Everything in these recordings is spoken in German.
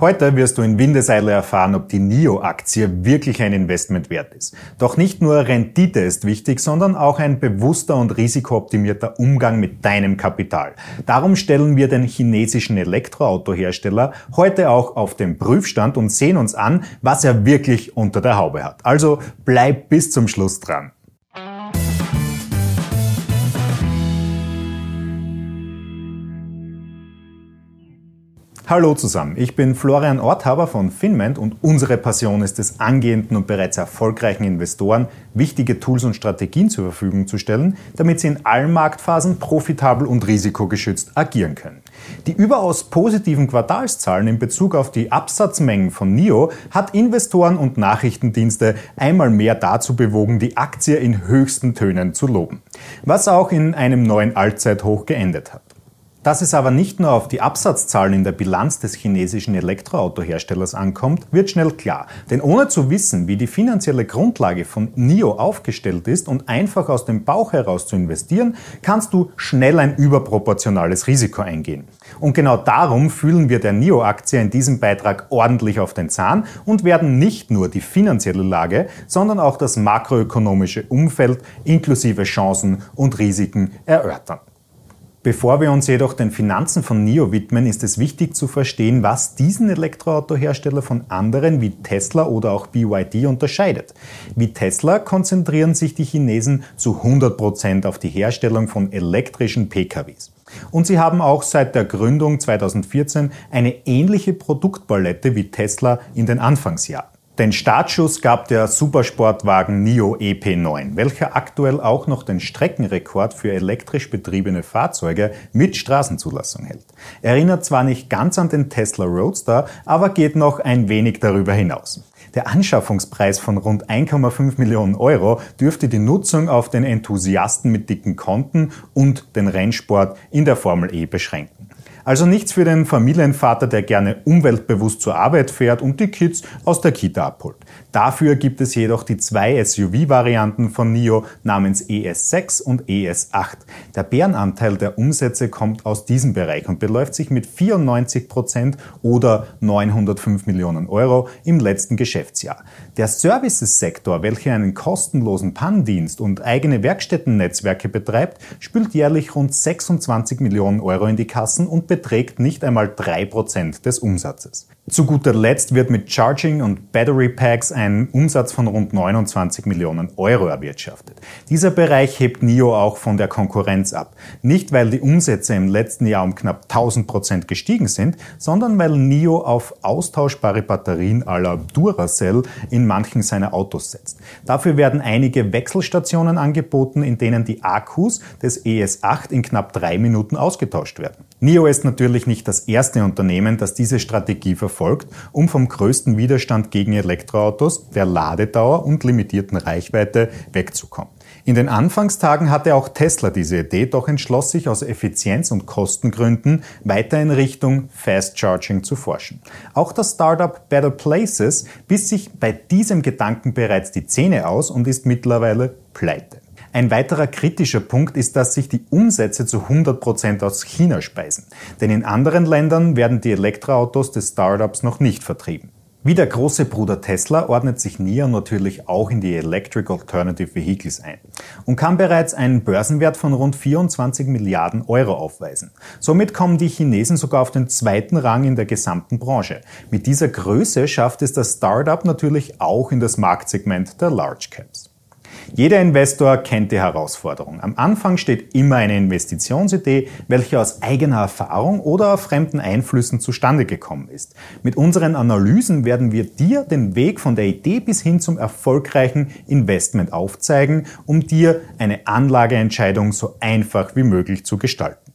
Heute wirst du in Windeseile erfahren, ob die NIO-Aktie wirklich ein Investment wert ist. Doch nicht nur Rendite ist wichtig, sondern auch ein bewusster und risikooptimierter Umgang mit deinem Kapital. Darum stellen wir den chinesischen Elektroautohersteller heute auch auf den Prüfstand und sehen uns an, was er wirklich unter der Haube hat. Also bleib bis zum Schluss dran. Hallo zusammen, ich bin Florian Orthaber von Finment und unsere Passion ist es, angehenden und bereits erfolgreichen Investoren wichtige Tools und Strategien zur Verfügung zu stellen, damit sie in allen Marktphasen profitabel und risikogeschützt agieren können. Die überaus positiven Quartalszahlen in Bezug auf die Absatzmengen von NIO hat Investoren und Nachrichtendienste einmal mehr dazu bewogen, die Aktie in höchsten Tönen zu loben, was auch in einem neuen Allzeithoch geendet hat. Dass es aber nicht nur auf die Absatzzahlen in der Bilanz des chinesischen Elektroautoherstellers ankommt, wird schnell klar. Denn ohne zu wissen, wie die finanzielle Grundlage von NIO aufgestellt ist und einfach aus dem Bauch heraus zu investieren, kannst du schnell ein überproportionales Risiko eingehen. Und genau darum fühlen wir der NIO-Aktie in diesem Beitrag ordentlich auf den Zahn und werden nicht nur die finanzielle Lage, sondern auch das makroökonomische Umfeld inklusive Chancen und Risiken erörtern. Bevor wir uns jedoch den Finanzen von NIO widmen, ist es wichtig zu verstehen, was diesen Elektroautohersteller von anderen wie Tesla oder auch BYD unterscheidet. Wie Tesla konzentrieren sich die Chinesen zu 100 Prozent auf die Herstellung von elektrischen PKWs. Und sie haben auch seit der Gründung 2014 eine ähnliche Produktpalette wie Tesla in den Anfangsjahren. Den Startschuss gab der Supersportwagen NIO EP9, welcher aktuell auch noch den Streckenrekord für elektrisch betriebene Fahrzeuge mit Straßenzulassung hält. Erinnert zwar nicht ganz an den Tesla Roadster, aber geht noch ein wenig darüber hinaus. Der Anschaffungspreis von rund 1,5 Millionen Euro dürfte die Nutzung auf den Enthusiasten mit dicken Konten und den Rennsport in der Formel E beschränken. Also nichts für den Familienvater, der gerne umweltbewusst zur Arbeit fährt und die Kids aus der Kita abholt. Dafür gibt es jedoch die zwei SUV-Varianten von NIO namens ES6 und ES8. Der Bärenanteil der Umsätze kommt aus diesem Bereich und beläuft sich mit 94 Prozent oder 905 Millionen Euro im letzten Geschäftsjahr. Der Services-Sektor, welcher einen kostenlosen Pannendienst und eigene Werkstättennetzwerke betreibt, spült jährlich rund 26 Millionen Euro in die Kassen und beträgt nicht einmal drei Prozent des Umsatzes. Zu guter Letzt wird mit Charging und Battery Packs ein Umsatz von rund 29 Millionen Euro erwirtschaftet. Dieser Bereich hebt NIO auch von der Konkurrenz ab. Nicht, weil die Umsätze im letzten Jahr um knapp 1000 Prozent gestiegen sind, sondern weil NIO auf austauschbare Batterien aller Duracell in manchen seiner Autos setzt. Dafür werden einige Wechselstationen angeboten, in denen die Akkus des ES8 in knapp drei Minuten ausgetauscht werden. NIO ist natürlich nicht das erste Unternehmen, das diese Strategie verfolgt verfolgt, um vom größten Widerstand gegen Elektroautos, der Ladedauer und limitierten Reichweite wegzukommen. In den Anfangstagen hatte auch Tesla diese Idee, doch entschloss sich aus Effizienz- und Kostengründen weiter in Richtung Fast Charging zu forschen. Auch das Startup Better Places biss sich bei diesem Gedanken bereits die Zähne aus und ist mittlerweile pleite. Ein weiterer kritischer Punkt ist, dass sich die Umsätze zu 100 Prozent aus China speisen. Denn in anderen Ländern werden die Elektroautos des Startups noch nicht vertrieben. Wie der große Bruder Tesla ordnet sich NIO natürlich auch in die Electric Alternative Vehicles ein und kann bereits einen Börsenwert von rund 24 Milliarden Euro aufweisen. Somit kommen die Chinesen sogar auf den zweiten Rang in der gesamten Branche. Mit dieser Größe schafft es das Startup natürlich auch in das Marktsegment der Large Caps. Jeder Investor kennt die Herausforderung. Am Anfang steht immer eine Investitionsidee, welche aus eigener Erfahrung oder fremden Einflüssen zustande gekommen ist. Mit unseren Analysen werden wir dir den Weg von der Idee bis hin zum erfolgreichen Investment aufzeigen, um dir eine Anlageentscheidung so einfach wie möglich zu gestalten.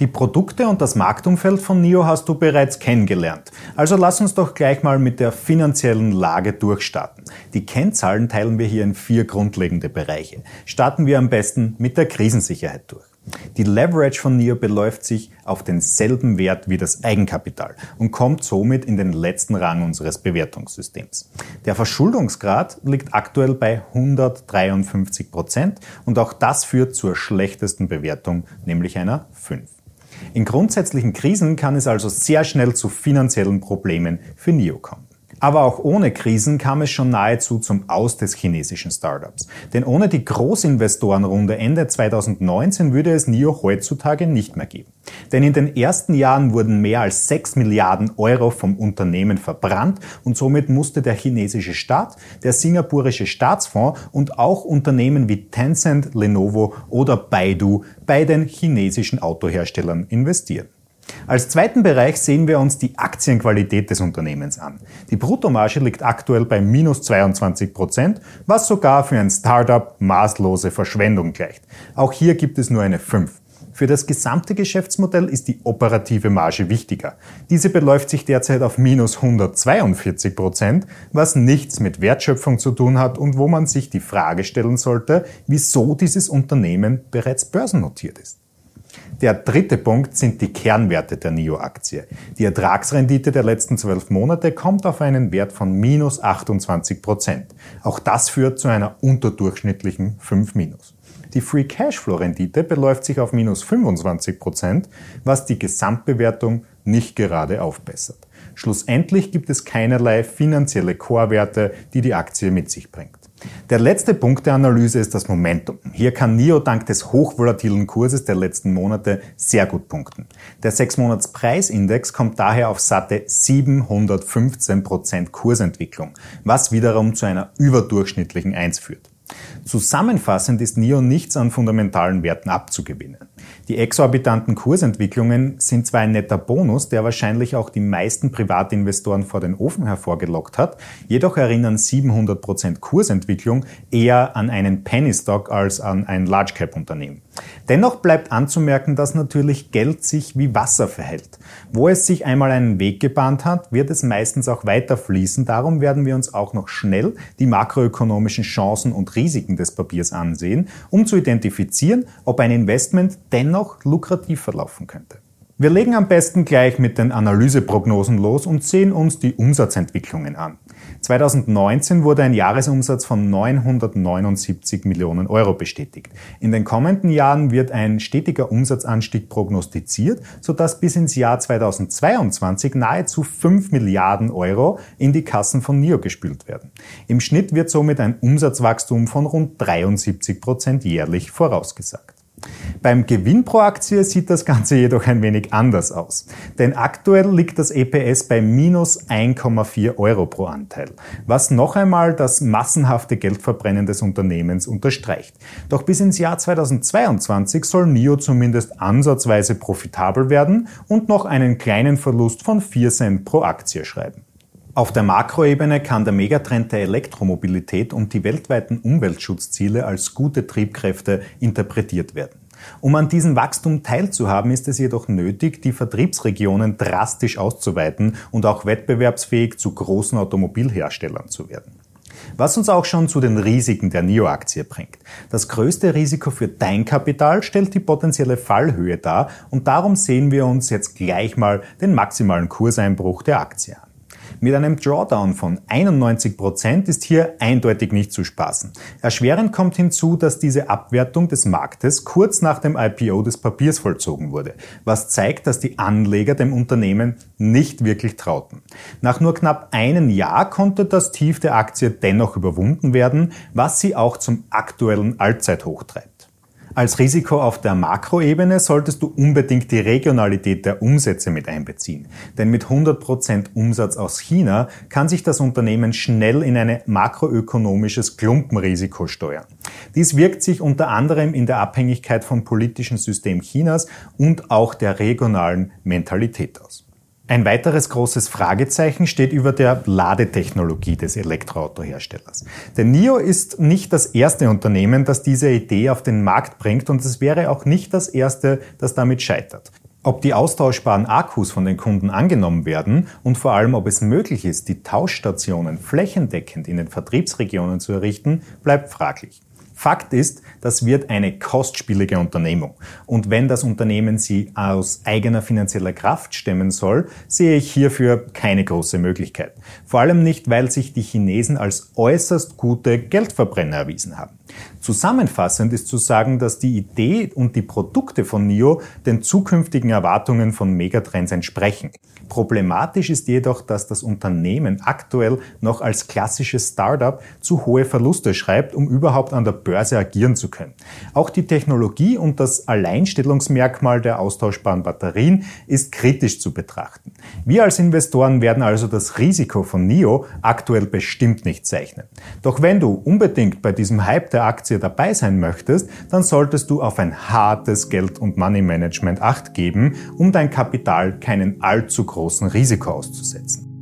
Die Produkte und das Marktumfeld von NIO hast du bereits kennengelernt. Also lass uns doch gleich mal mit der finanziellen Lage durchstarten. Die Kennzahlen teilen wir hier in vier grundlegende Bereiche. Starten wir am besten mit der Krisensicherheit durch. Die Leverage von NIO beläuft sich auf denselben Wert wie das Eigenkapital und kommt somit in den letzten Rang unseres Bewertungssystems. Der Verschuldungsgrad liegt aktuell bei 153 Prozent und auch das führt zur schlechtesten Bewertung, nämlich einer 5. In grundsätzlichen Krisen kann es also sehr schnell zu finanziellen Problemen für NIO kommen. Aber auch ohne Krisen kam es schon nahezu zum Aus des chinesischen Startups. Denn ohne die Großinvestorenrunde Ende 2019 würde es NIO heutzutage nicht mehr geben. Denn in den ersten Jahren wurden mehr als 6 Milliarden Euro vom Unternehmen verbrannt und somit musste der chinesische Staat, der singapurische Staatsfonds und auch Unternehmen wie Tencent, Lenovo oder Baidu bei den chinesischen Autoherstellern investieren. Als zweiten Bereich sehen wir uns die Aktienqualität des Unternehmens an. Die Bruttomarge liegt aktuell bei minus 22 Prozent, was sogar für ein Startup maßlose Verschwendung gleicht. Auch hier gibt es nur eine 5. Für das gesamte Geschäftsmodell ist die operative Marge wichtiger. Diese beläuft sich derzeit auf minus 142 Prozent, was nichts mit Wertschöpfung zu tun hat und wo man sich die Frage stellen sollte, wieso dieses Unternehmen bereits börsennotiert ist. Der dritte Punkt sind die Kernwerte der NIO-Aktie. Die Ertragsrendite der letzten zwölf Monate kommt auf einen Wert von minus 28 Prozent. Auch das führt zu einer unterdurchschnittlichen 5 minus. Die Free Cashflow Rendite beläuft sich auf minus 25 Prozent, was die Gesamtbewertung nicht gerade aufbessert. Schlussendlich gibt es keinerlei finanzielle Chorwerte, die die Aktie mit sich bringt. Der letzte Punkt der Analyse ist das Momentum. Hier kann NIO dank des hochvolatilen Kurses der letzten Monate sehr gut punkten. Der 6-Monats-Preisindex kommt daher auf satte 715% Kursentwicklung, was wiederum zu einer überdurchschnittlichen 1 führt. Zusammenfassend ist NIO nichts an fundamentalen Werten abzugewinnen. Die exorbitanten Kursentwicklungen sind zwar ein netter Bonus, der wahrscheinlich auch die meisten Privatinvestoren vor den Ofen hervorgelockt hat, jedoch erinnern 700% Kursentwicklung eher an einen Penny Stock als an ein Large Cap Unternehmen. Dennoch bleibt anzumerken, dass natürlich Geld sich wie Wasser verhält. Wo es sich einmal einen Weg gebahnt hat, wird es meistens auch weiter fließen. Darum werden wir uns auch noch schnell die makroökonomischen Chancen und Risiken des Papiers ansehen, um zu identifizieren, ob ein Investment dennoch lukrativ verlaufen könnte. Wir legen am besten gleich mit den Analyseprognosen los und sehen uns die Umsatzentwicklungen an. 2019 wurde ein Jahresumsatz von 979 Millionen Euro bestätigt. In den kommenden Jahren wird ein stetiger Umsatzanstieg prognostiziert, sodass bis ins Jahr 2022 nahezu 5 Milliarden Euro in die Kassen von NIO gespült werden. Im Schnitt wird somit ein Umsatzwachstum von rund 73 Prozent jährlich vorausgesagt. Beim Gewinn pro Aktie sieht das Ganze jedoch ein wenig anders aus. Denn aktuell liegt das EPS bei minus 1,4 Euro pro Anteil, was noch einmal das massenhafte Geldverbrennen des Unternehmens unterstreicht. Doch bis ins Jahr 2022 soll NIO zumindest ansatzweise profitabel werden und noch einen kleinen Verlust von 4 Cent pro Aktie schreiben. Auf der Makroebene kann der Megatrend der Elektromobilität und die weltweiten Umweltschutzziele als gute Triebkräfte interpretiert werden. Um an diesem Wachstum teilzuhaben, ist es jedoch nötig, die Vertriebsregionen drastisch auszuweiten und auch wettbewerbsfähig zu großen Automobilherstellern zu werden. Was uns auch schon zu den Risiken der NIO-Aktie bringt. Das größte Risiko für dein Kapital stellt die potenzielle Fallhöhe dar und darum sehen wir uns jetzt gleich mal den maximalen Kurseinbruch der Aktie an. Mit einem Drawdown von 91 Prozent ist hier eindeutig nicht zu spaßen. Erschwerend kommt hinzu, dass diese Abwertung des Marktes kurz nach dem IPO des Papiers vollzogen wurde, was zeigt, dass die Anleger dem Unternehmen nicht wirklich trauten. Nach nur knapp einem Jahr konnte das Tief der Aktie dennoch überwunden werden, was sie auch zum aktuellen Allzeithoch treibt. Als Risiko auf der Makroebene solltest du unbedingt die Regionalität der Umsätze mit einbeziehen. Denn mit 100% Umsatz aus China kann sich das Unternehmen schnell in ein makroökonomisches Klumpenrisiko steuern. Dies wirkt sich unter anderem in der Abhängigkeit vom politischen System Chinas und auch der regionalen Mentalität aus. Ein weiteres großes Fragezeichen steht über der Ladetechnologie des Elektroautoherstellers. Denn NIO ist nicht das erste Unternehmen, das diese Idee auf den Markt bringt und es wäre auch nicht das erste, das damit scheitert. Ob die austauschbaren Akkus von den Kunden angenommen werden und vor allem, ob es möglich ist, die Tauschstationen flächendeckend in den Vertriebsregionen zu errichten, bleibt fraglich. Fakt ist, das wird eine kostspielige Unternehmung. Und wenn das Unternehmen sie aus eigener finanzieller Kraft stemmen soll, sehe ich hierfür keine große Möglichkeit. Vor allem nicht, weil sich die Chinesen als äußerst gute Geldverbrenner erwiesen haben. Zusammenfassend ist zu sagen, dass die Idee und die Produkte von NIO den zukünftigen Erwartungen von Megatrends entsprechen. Problematisch ist jedoch, dass das Unternehmen aktuell noch als klassisches Startup zu hohe Verluste schreibt, um überhaupt an der Börse agieren zu können. Auch die Technologie und das Alleinstellungsmerkmal der austauschbaren Batterien ist kritisch zu betrachten. Wir als Investoren werden also das Risiko von NIO aktuell bestimmt nicht zeichnen. Doch wenn du unbedingt bei diesem Hype der Aktie dabei sein möchtest, dann solltest du auf ein hartes Geld- und Money-Management Acht geben, um dein Kapital keinen allzu großen Risiko auszusetzen.